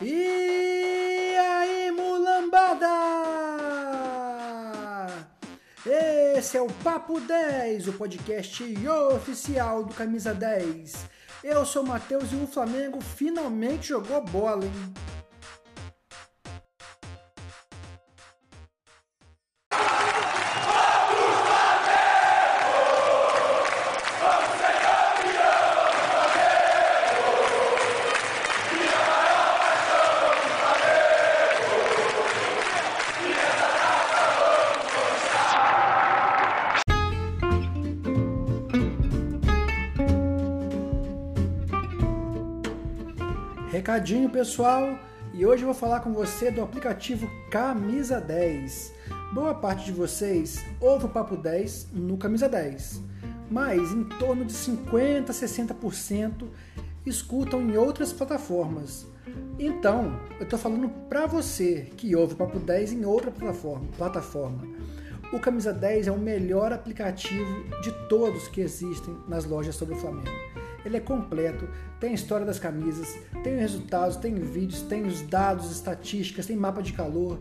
E aí, mulambada! Esse é o Papo 10, o podcast oficial do Camisa 10. Eu sou o Matheus e o Flamengo finalmente jogou bola, hein? Recadinho pessoal, e hoje eu vou falar com você do aplicativo Camisa 10. Boa parte de vocês ouve o Papo 10 no Camisa 10, mas em torno de 50 a 60% escutam em outras plataformas. Então, eu estou falando para você que ouve o Papo 10 em outra plataforma, plataforma. O Camisa 10 é o melhor aplicativo de todos que existem nas lojas sobre o Flamengo. Ele é completo, tem a história das camisas, tem os resultados, tem vídeos, tem os dados, estatísticas, tem mapa de calor.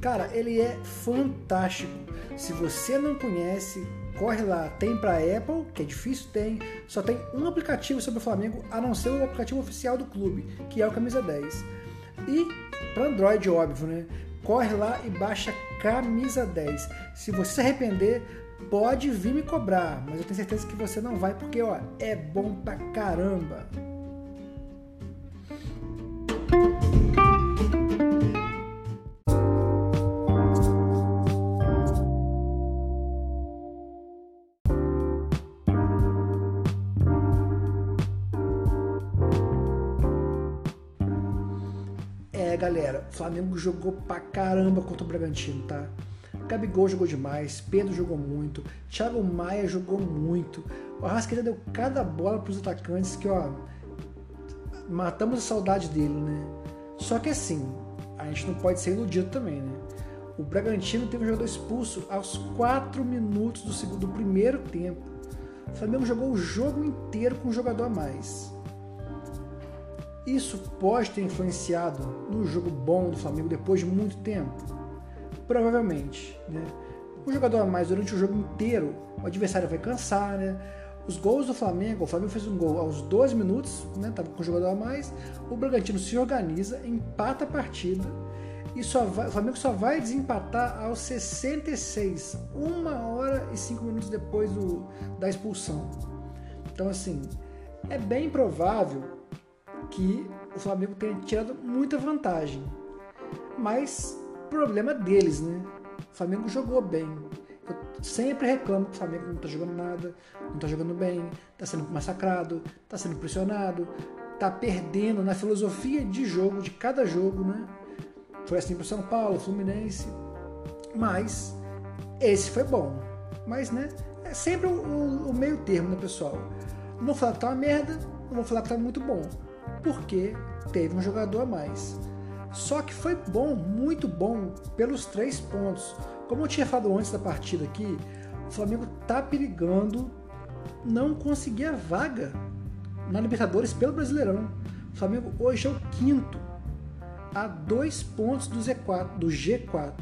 Cara, ele é fantástico. Se você não conhece, corre lá. Tem para Apple, que é difícil, tem. Só tem um aplicativo sobre o Flamengo, a não ser o aplicativo oficial do clube, que é o Camisa 10. E para Android, óbvio, né? Corre lá e baixa Camisa 10. Se você se arrepender, pode vir me cobrar, mas eu tenho certeza que você não vai, porque ó, é bom pra caramba. É, galera, o Flamengo jogou pra caramba contra o Bragantino, tá? Gabigol jogou demais, Pedro jogou muito, Thiago Maia jogou muito. O Arrascaeta deu cada bola para os atacantes que, ó, matamos a saudade dele, né? Só que assim, a gente não pode ser iludido também, né? O Bragantino teve um jogador expulso aos 4 minutos do segundo do primeiro tempo. O Flamengo jogou o jogo inteiro com um jogador a mais. Isso pode ter influenciado no jogo bom do Flamengo depois de muito tempo? Provavelmente, né? Um jogador a mais durante o jogo inteiro, o adversário vai cansar, né? Os gols do Flamengo, o Flamengo fez um gol aos 12 minutos, né? Tava com o jogador a mais. O Bragantino se organiza, empata a partida e só vai, o Flamengo só vai desempatar aos 66, uma hora e cinco minutos depois do, da expulsão. Então, assim, é bem provável que o Flamengo tenha tirado muita vantagem. Mas problema deles, né? O Flamengo jogou bem. Eu sempre reclamo que o Flamengo não tá jogando nada, não tá jogando bem, tá sendo massacrado, tá sendo pressionado, tá perdendo na filosofia de jogo, de cada jogo, né? Foi assim pro São Paulo, Fluminense. Mas esse foi bom. Mas, né? É sempre o, o meio termo, né, pessoal? Não vou falar que tá uma merda, não vou falar que tá muito bom. Porque teve um jogador a mais. Só que foi bom, muito bom, pelos três pontos. Como eu tinha falado antes da partida aqui, o Flamengo tá perigando não conseguir a vaga na Libertadores pelo Brasileirão. O Flamengo hoje é o quinto, a dois pontos do Z4, do G4.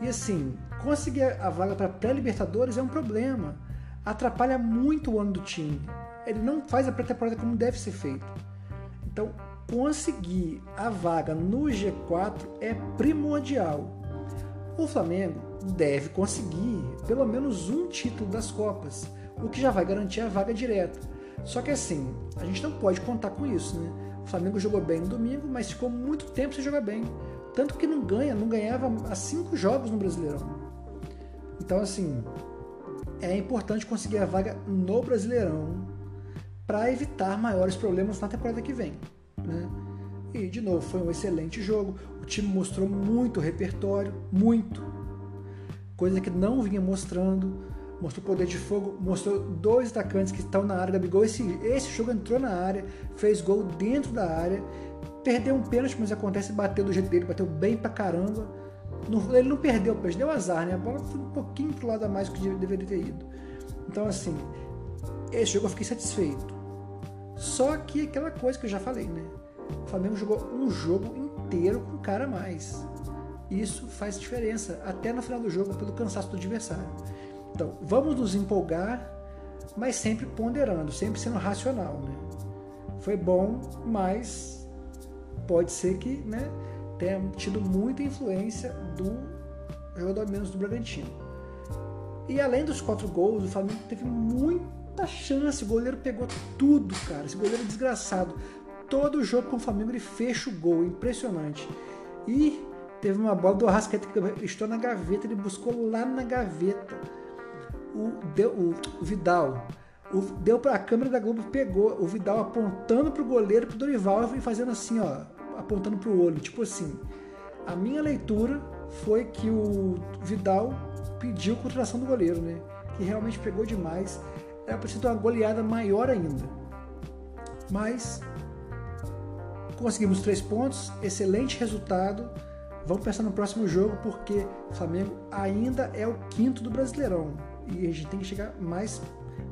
E assim, conseguir a vaga para pré-Libertadores é um problema. Atrapalha muito o ano do time. Ele não faz a pré-temporada como deve ser feito. Então, conseguir a vaga no G4 é primordial. O Flamengo deve conseguir pelo menos um título das Copas, o que já vai garantir a vaga direta. Só que assim, a gente não pode contar com isso, né? O Flamengo jogou bem no domingo, mas ficou muito tempo sem jogar bem. Tanto que não ganha, não ganhava há cinco jogos no Brasileirão. Então, assim, é importante conseguir a vaga no Brasileirão para evitar maiores problemas na temporada que vem. Né? E, de novo, foi um excelente jogo. O time mostrou muito repertório, muito. Coisa que não vinha mostrando. Mostrou poder de fogo, mostrou dois atacantes que estão na área. Gabigol, esse, esse jogo entrou na área, fez gol dentro da área, perdeu um pênalti, mas acontece, bateu do jeito dele, bateu bem pra caramba. ele não perdeu, perdeu azar, né? A bola foi um pouquinho pro lado a mais do que deveria ter ido. Então, assim, esse jogo eu fiquei satisfeito. Só que aquela coisa que eu já falei, né? o Flamengo jogou um jogo inteiro com cara a mais. Isso faz diferença, até no final do jogo, pelo cansaço do adversário. Então, vamos nos empolgar, mas sempre ponderando, sempre sendo racional. Né? Foi bom, mas pode ser que né, tenha tido muita influência do jogador menos do Bragantino. E além dos quatro gols, o Flamengo teve muita chance. O goleiro pegou tudo, cara. Esse goleiro é desgraçado. Todo jogo com o Flamengo ele fecha o gol, impressionante. E teve uma bola do Arrascaeta que estou na gaveta, ele buscou lá na gaveta. O, deu, o, o Vidal o, deu para a câmera da Globo, pegou o Vidal apontando para o goleiro, para o Dorival e fazendo assim, ó, apontando para o olho, tipo assim. A minha leitura foi que o Vidal pediu contratação do goleiro, né? Que realmente pegou demais. Era preciso uma goleada maior ainda. Mas conseguimos três pontos, excelente resultado. Vamos pensar no próximo jogo porque o Flamengo ainda é o quinto do Brasileirão e a gente tem que chegar mais,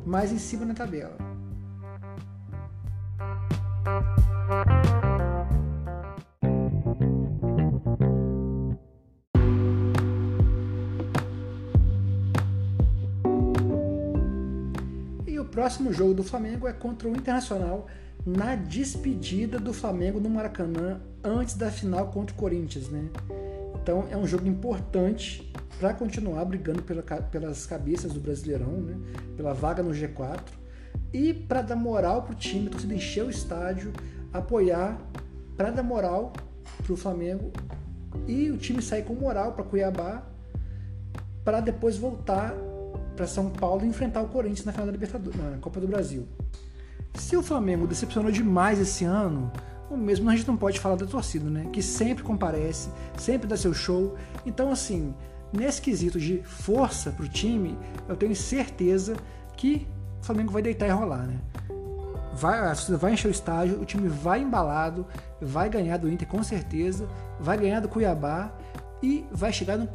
mais em cima na tabela. Próximo jogo do Flamengo é contra o Internacional na despedida do Flamengo no Maracanã antes da final contra o Corinthians, né? Então é um jogo importante para continuar brigando pela, pelas cabeças do Brasileirão, né? Pela vaga no G4 e para dar moral pro time, torcida encher o estádio, apoiar, para dar moral pro Flamengo e o time sair com moral para Cuiabá para depois voltar para São Paulo enfrentar o Corinthians na final da Libertadores, na Copa do Brasil. Se o Flamengo decepcionou demais esse ano, o mesmo a gente não pode falar da torcida, né? Que sempre comparece, sempre dá seu show. Então, assim, nesse quesito de força para o time, eu tenho certeza que o Flamengo vai deitar e rolar, né? Vai, a torcida vai encher o estádio, o time vai embalado, vai ganhar do Inter com certeza, vai ganhar do Cuiabá e vai chegar no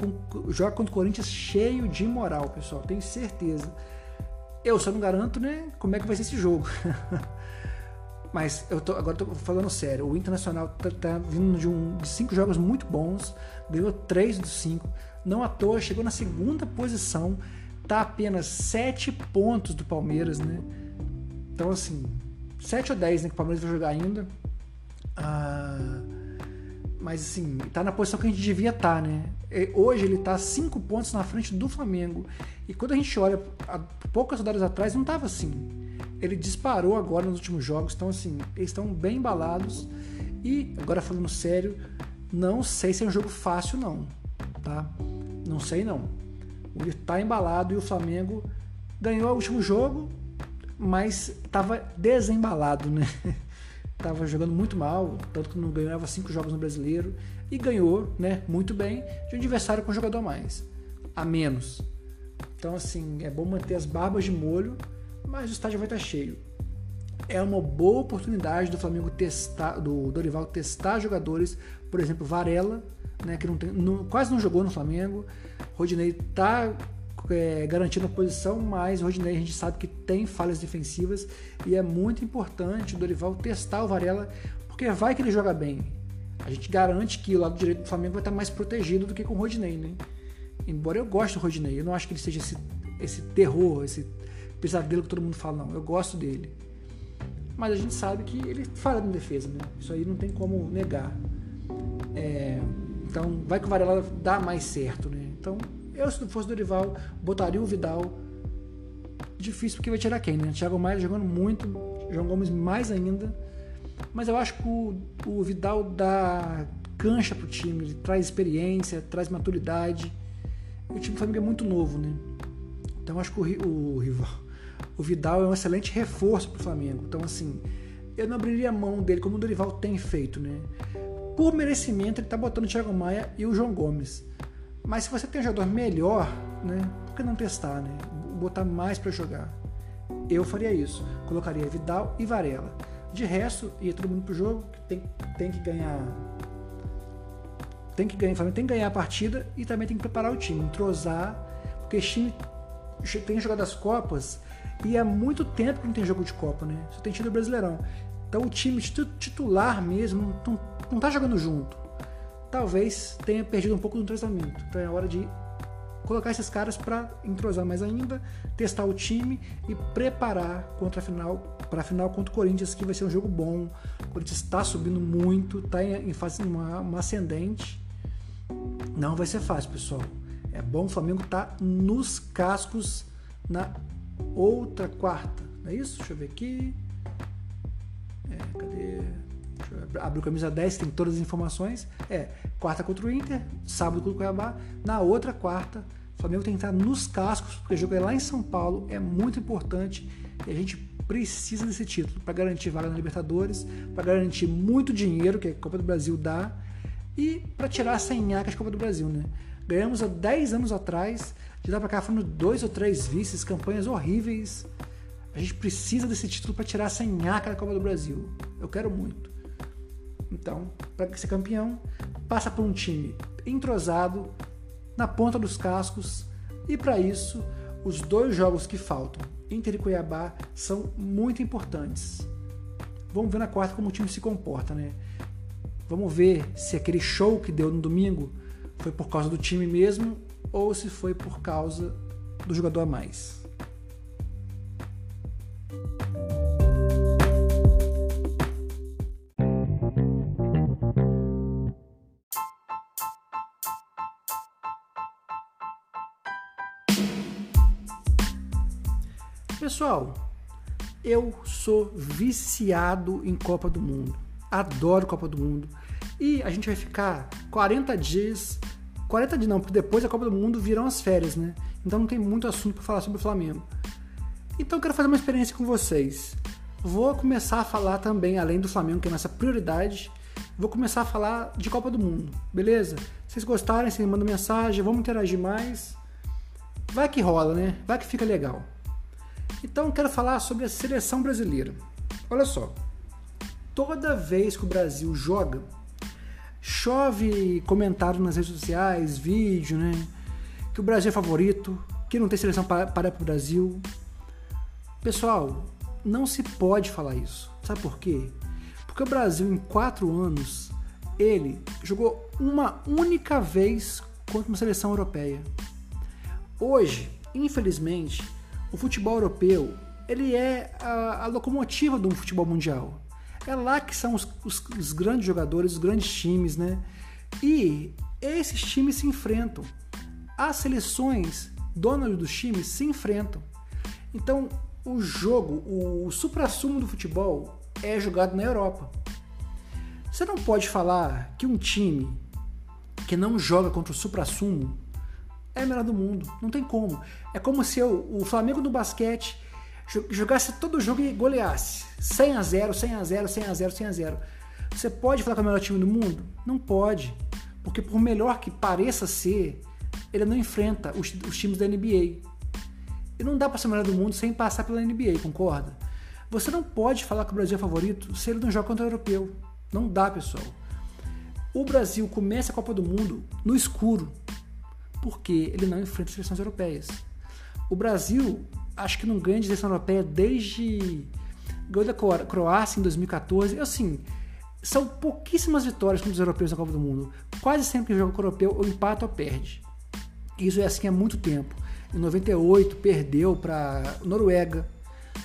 jogo contra o Corinthians cheio de moral, pessoal. Tenho certeza. Eu só não garanto, né, como é que vai ser esse jogo. Mas eu tô, agora eu tô falando sério. O Internacional tá, tá vindo de, um, de cinco jogos muito bons, ganhou três dos cinco. Não à toa, chegou na segunda posição, tá apenas sete pontos do Palmeiras, né? Então, assim, sete ou dez, né, que o Palmeiras vai jogar ainda. Ah, mas assim, tá na posição que a gente devia estar, tá, né? Hoje ele tá cinco pontos na frente do Flamengo. E quando a gente olha há poucas rodadas atrás, não tava assim. Ele disparou agora nos últimos jogos, então assim, eles estão bem embalados. E agora falando sério, não sei se é um jogo fácil não, tá? Não sei não. Ele tá embalado e o Flamengo ganhou o último jogo, mas estava desembalado, né? estava jogando muito mal, tanto que não ganhava cinco jogos no brasileiro e ganhou, né, muito bem de um adversário com um jogador a mais, a menos. Então assim, é bom manter as barbas de molho, mas o estádio vai estar cheio. É uma boa oportunidade do Flamengo testar, do Dorival testar jogadores, por exemplo, Varela, né, que não tem, não, quase não jogou no Flamengo. Rodinei está é, garantindo a posição, mas o Rodinei a gente sabe que tem falhas defensivas e é muito importante o Dorival testar o Varela, porque vai que ele joga bem. A gente garante que o lado direito do Flamengo vai estar mais protegido do que com o Rodinei, né? Embora eu goste do Rodinei, eu não acho que ele seja esse, esse terror, esse pesadelo que todo mundo fala, não. Eu gosto dele. Mas a gente sabe que ele falha na defesa, né? Isso aí não tem como negar. É, então, vai que o Varela dá mais certo, né? Então, eu, se não fosse o Dorival, botaria o Vidal. Difícil porque vai tirar quem, né? Thiago Maia jogando muito, João Gomes mais ainda. Mas eu acho que o, o Vidal dá cancha pro time, ele traz experiência, traz maturidade. O time do Flamengo é muito novo, né? Então eu acho que o, o rival, o Vidal é um excelente reforço pro Flamengo. Então assim, eu não abriria mão dele como o Dorival tem feito, né? Por merecimento, ele tá botando o Thiago Maia e o João Gomes. Mas se você tem um jogador melhor, né, por que não testar, né? Botar mais para jogar. Eu faria isso. Colocaria Vidal e Varela. De resto, ia todo mundo pro jogo, tem, tem que ganhar. Tem que ganhar, tem que ganhar a partida e também tem que preparar o time, entrosar, porque time tem jogado as Copas e há muito tempo que não tem jogo de Copa, né? Só tem tido o Brasileirão. Então o time titular mesmo não, não tá jogando junto. Talvez tenha perdido um pouco do entrosamento. Então é hora de colocar esses caras para entrosar mais ainda, testar o time e preparar contra a final, para a final contra o Corinthians, que vai ser um jogo bom. O Corinthians está subindo muito, está em, fase uma, uma ascendente. Não vai ser fácil, pessoal. É bom o Flamengo tá nos cascos na outra quarta. Não é isso? Deixa eu ver aqui. É, cadê? Abre o camisa 10, tem todas as informações. É, quarta contra o Inter, sábado contra o Cuiabá. Na outra quarta, o Flamengo tem que estar nos cascos, porque o jogo é lá em São Paulo, é muito importante e a gente precisa desse título para garantir vaga na Libertadores, para garantir muito dinheiro que a Copa do Brasil dá e para tirar a senhaca da Copa do Brasil, né? Ganhamos há 10 anos atrás, de lá para cá foram dois ou três vices, campanhas horríveis. A gente precisa desse título para tirar a senhaca da Copa do Brasil. Eu quero muito. Então, para ser campeão, passa por um time entrosado, na ponta dos cascos, e para isso, os dois jogos que faltam, Inter e Cuiabá, são muito importantes. Vamos ver na quarta como o time se comporta, né? Vamos ver se aquele show que deu no domingo foi por causa do time mesmo ou se foi por causa do jogador a mais. Pessoal, eu sou viciado em Copa do Mundo. Adoro Copa do Mundo. E a gente vai ficar 40 dias. 40 dias não, porque depois da Copa do Mundo viram as férias, né? Então não tem muito assunto para falar sobre o Flamengo. Então eu quero fazer uma experiência com vocês. Vou começar a falar também, além do Flamengo, que é nossa prioridade, vou começar a falar de Copa do Mundo, beleza? Se vocês gostarem, vocês mandam mensagem, vamos interagir mais. Vai que rola, né? Vai que fica legal. Então quero falar sobre a seleção brasileira. Olha só, toda vez que o Brasil joga, chove comentário nas redes sociais, vídeo, né? Que o Brasil é favorito, que não tem seleção para, para o Brasil. Pessoal, não se pode falar isso. Sabe por quê? Porque o Brasil, em quatro anos, ele jogou uma única vez contra uma seleção europeia. Hoje, infelizmente, o futebol europeu ele é a, a locomotiva do futebol mundial. É lá que são os, os, os, grandes jogadores, os grandes times, né? E esses times se enfrentam. As seleções, donas dos times, se enfrentam. Então, o jogo, o, o supra-sumo do futebol é jogado na Europa. Você não pode falar que um time que não joga contra o supra-sumo é melhor do mundo. Não tem como. É como se eu, o Flamengo do basquete jogasse todo o jogo e goleasse. 100 a 0, 100 a 0, 100 a 0, 100 a 0. Você pode falar que é o melhor time do mundo? Não pode. Porque por melhor que pareça ser, ele não enfrenta os, os times da NBA. E não dá para ser o melhor do mundo sem passar pela NBA, concorda? Você não pode falar que o Brasil é favorito se ele não joga contra o europeu. Não dá, pessoal. O Brasil começa a Copa do Mundo no escuro porque ele não enfrenta seleções europeias. O Brasil, acho que não ganha de seleção europeia desde ganhou da Croácia em 2014. Assim, são pouquíssimas vitórias contra os europeus na Copa do Mundo. Quase sempre que joga com o europeu, ou empata ou perde. Isso é assim há muito tempo. Em 98 perdeu para Noruega.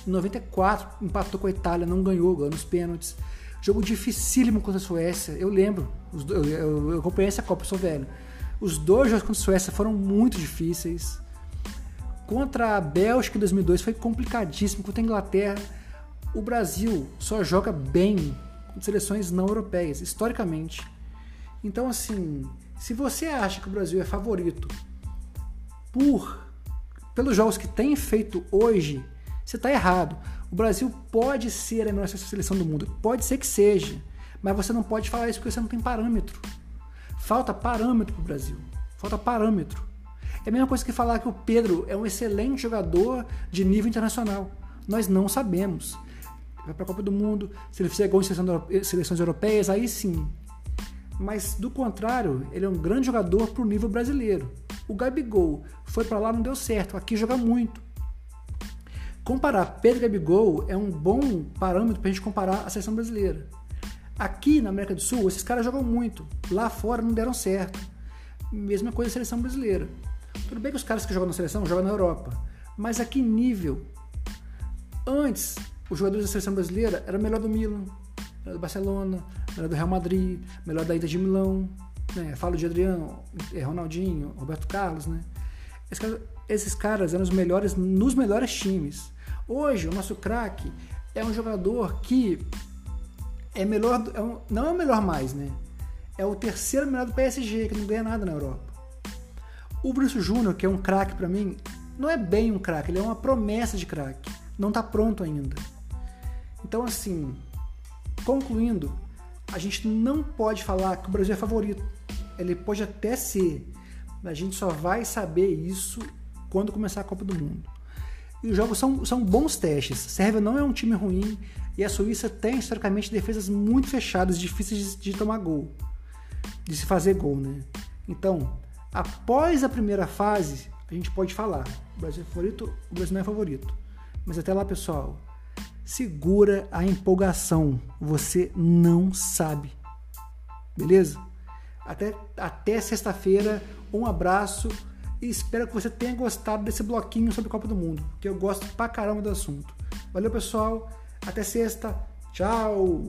Em 94 empatou com a Itália, não ganhou, ganhou nos pênaltis. Jogo dificílimo contra a Suécia. Eu lembro, eu, eu, eu acompanhei essa Copa, sou velho. Os dois jogos contra a Suécia foram muito difíceis. Contra a Bélgica em 2002 foi complicadíssimo. Contra a Inglaterra, o Brasil só joga bem com seleções não europeias, historicamente. Então, assim, se você acha que o Brasil é favorito por pelos jogos que tem feito hoje, você está errado. O Brasil pode ser a melhor seleção do mundo, pode ser que seja, mas você não pode falar isso porque você não tem parâmetro. Falta parâmetro para o Brasil. Falta parâmetro. É a mesma coisa que falar que o Pedro é um excelente jogador de nível internacional. Nós não sabemos. Vai para a Copa do Mundo, se ele fizer gol em seleções europeias, aí sim. Mas do contrário, ele é um grande jogador para o nível brasileiro. O Gabigol foi para lá, não deu certo. Aqui joga muito. comparar Pedro e Gabigol é um bom parâmetro para a gente comparar a seleção brasileira. Aqui na América do Sul, esses caras jogam muito. Lá fora não deram certo. Mesma coisa a seleção brasileira. Tudo bem que os caras que jogam na seleção jogam na Europa. Mas a que nível? Antes, os jogadores da seleção brasileira eram melhor do Milan, melhor do Barcelona, melhor do Real Madrid, melhor da Inter de Milão. Né? Falo de Adriano, eh, Ronaldinho, Roberto Carlos, né? Esses caras, esses caras eram os melhores nos melhores times. Hoje, o nosso craque é um jogador que é melhor, é um, não é o melhor mais, né? É o terceiro melhor do PSG, que não ganha nada na Europa. O Bruce Júnior, que é um craque para mim, não é bem um craque, ele é uma promessa de craque. Não tá pronto ainda. Então, assim, concluindo, a gente não pode falar que o Brasil é favorito. Ele pode até ser, mas a gente só vai saber isso quando começar a Copa do Mundo. E os jogos são, são bons testes. Sérvia não é um time ruim e a Suíça tem historicamente defesas muito fechadas, difíceis de, de tomar gol, de se fazer gol, né? Então, após a primeira fase, a gente pode falar: o Brasil é favorito, o Brasil não é favorito. Mas até lá, pessoal, segura a empolgação. Você não sabe. Beleza? Até, até sexta-feira, um abraço e espero que você tenha gostado desse bloquinho sobre Copa do Mundo, que eu gosto pra caramba do assunto. Valeu, pessoal. Até sexta. Tchau.